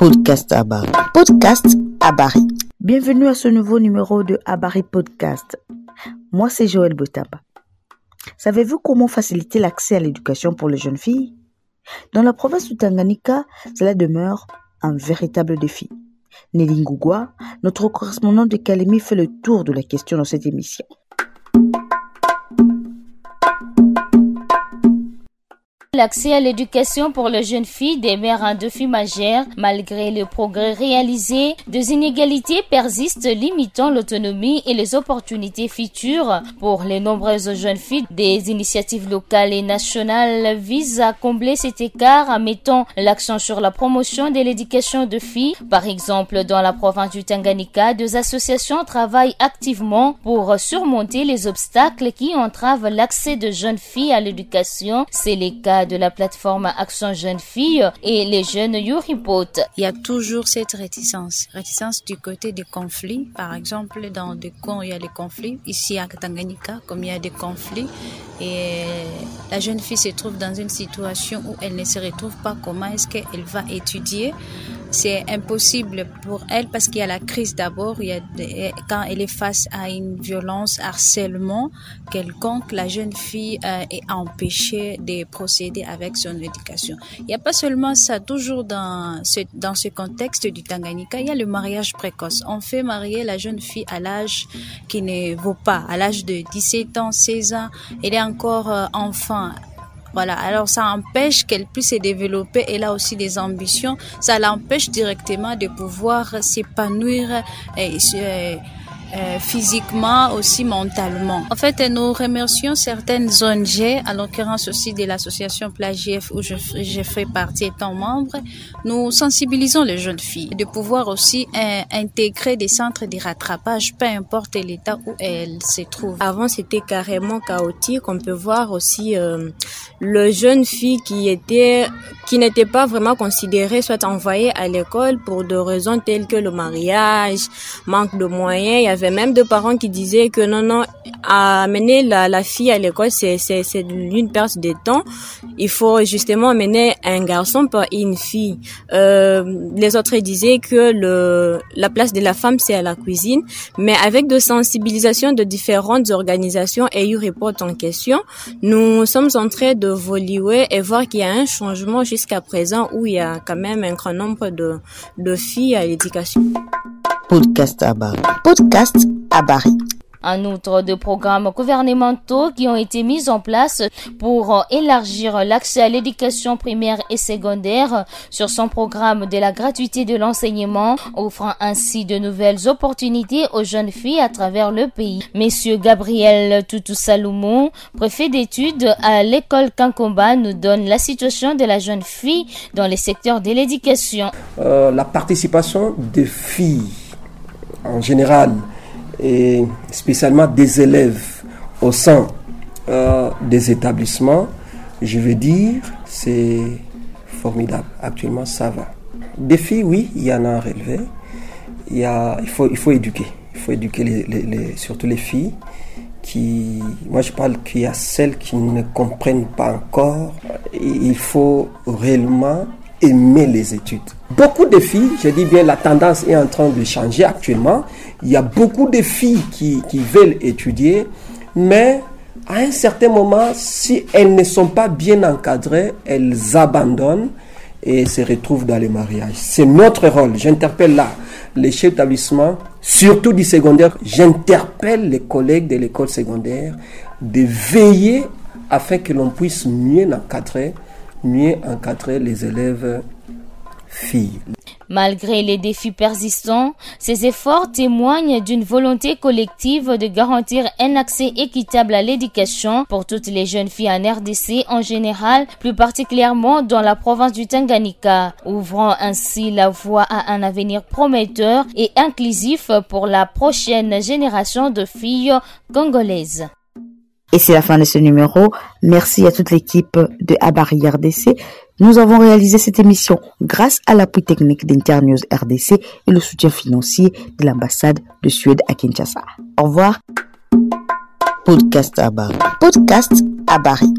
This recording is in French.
Podcast Abari. Podcast Abari. Bienvenue à ce nouveau numéro de Abari Podcast. Moi, c'est Joël Botaba. Savez-vous comment faciliter l'accès à l'éducation pour les jeunes filles? Dans la province du Tanganyika, cela demeure un véritable défi. Nelly Ngugwa, notre correspondant de Kalemi, fait le tour de la question dans cette émission. L'accès à l'éducation pour les jeunes filles demeure un défi majeur malgré le progrès réalisé. Des inégalités persistent limitant l'autonomie et les opportunités futures pour les nombreuses jeunes filles. Des initiatives locales et nationales visent à combler cet écart en mettant l'accent sur la promotion de l'éducation de filles. Par exemple, dans la province du Tanganyika, deux associations travaillent activement pour surmonter les obstacles qui entravent l'accès de jeunes filles à l'éducation. C'est le cas de la plateforme Action Jeunes Filles et les jeunes Yuripot. Il y a toujours cette réticence. Réticence du côté des conflits. Par exemple, dans des coins, il y a des conflits. Ici à Tanganyika, comme il y a des conflits, et la jeune fille se trouve dans une situation où elle ne se retrouve pas comment est-ce qu'elle va étudier? C'est impossible pour elle parce qu'il y a la crise d'abord, il y a quand elle est face à une violence, harcèlement quelconque, la jeune fille euh, est empêchée de procéder avec son éducation. Il n'y a pas seulement ça, toujours dans ce, dans ce contexte du Tanganyika, il y a le mariage précoce. On fait marier la jeune fille à l'âge qui ne vaut pas, à l'âge de 17 ans, 16 ans, elle est encore euh, enfant voilà, alors ça empêche qu'elle puisse se développer. Elle a aussi des ambitions. Ça l'empêche directement de pouvoir s'épanouir et, et euh, physiquement, aussi mentalement. En fait, nous remercions certaines ONG, à l'occurrence aussi de l'association Plagif où je, fais partie étant membre. Nous sensibilisons les jeunes filles de pouvoir aussi intégrer des centres de rattrapage, peu importe l'état où elles se trouvent. Avant, c'était carrément chaotique. On peut voir aussi euh, le jeune fille qui était, qui n'était pas vraiment considérée, soit envoyée à l'école pour des raisons telles que le mariage, manque de moyens. Avait même deux parents qui disaient que non, non, amener la, fille à l'école, c'est, c'est, c'est une perte de temps. Il faut justement amener un garçon par une fille. Euh, les autres disaient que le, la place de la femme, c'est à la cuisine. Mais avec de sensibilisation de différentes organisations et eu report en question, nous sommes en train de voler et voir qu'il y a un changement jusqu'à présent où il y a quand même un grand nombre de, de filles à l'éducation. Podcast Abari. Podcast Abari. En outre, de programmes gouvernementaux qui ont été mis en place pour élargir l'accès à l'éducation primaire et secondaire sur son programme de la gratuité de l'enseignement, offrant ainsi de nouvelles opportunités aux jeunes filles à travers le pays. Monsieur Gabriel Toutou Saloumou, préfet d'études à l'école Kankomba, nous donne la situation de la jeune fille dans les secteurs de l'éducation. Euh, la participation des filles en général et spécialement des élèves au sein euh, des établissements, je veux dire, c'est formidable. Actuellement, ça va. Des filles, oui, il y en a à relever. Il, y a, il, faut, il faut éduquer. Il faut éduquer les, surtout les filles qui, moi je parle qu'il y a celles qui ne comprennent pas encore. Il faut réellement aimer les études. Beaucoup de filles, je dis bien la tendance est en train de changer actuellement. Il y a beaucoup de filles qui, qui veulent étudier, mais à un certain moment, si elles ne sont pas bien encadrées, elles abandonnent et se retrouvent dans les mariages. C'est notre rôle. J'interpelle là les chefs d'établissement, surtout du secondaire, j'interpelle les collègues de l'école secondaire de veiller afin que l'on puisse mieux encadrer mieux encadrer les élèves filles. Malgré les défis persistants, ces efforts témoignent d'une volonté collective de garantir un accès équitable à l'éducation pour toutes les jeunes filles en RDC en général, plus particulièrement dans la province du Tanganyika, ouvrant ainsi la voie à un avenir prometteur et inclusif pour la prochaine génération de filles congolaises. Et c'est la fin de ce numéro. Merci à toute l'équipe de Abari RDC. Nous avons réalisé cette émission grâce à l'appui technique d'Internews RDC et le soutien financier de l'ambassade de Suède à Kinshasa. Au revoir. Podcast Abari. Podcast Abari.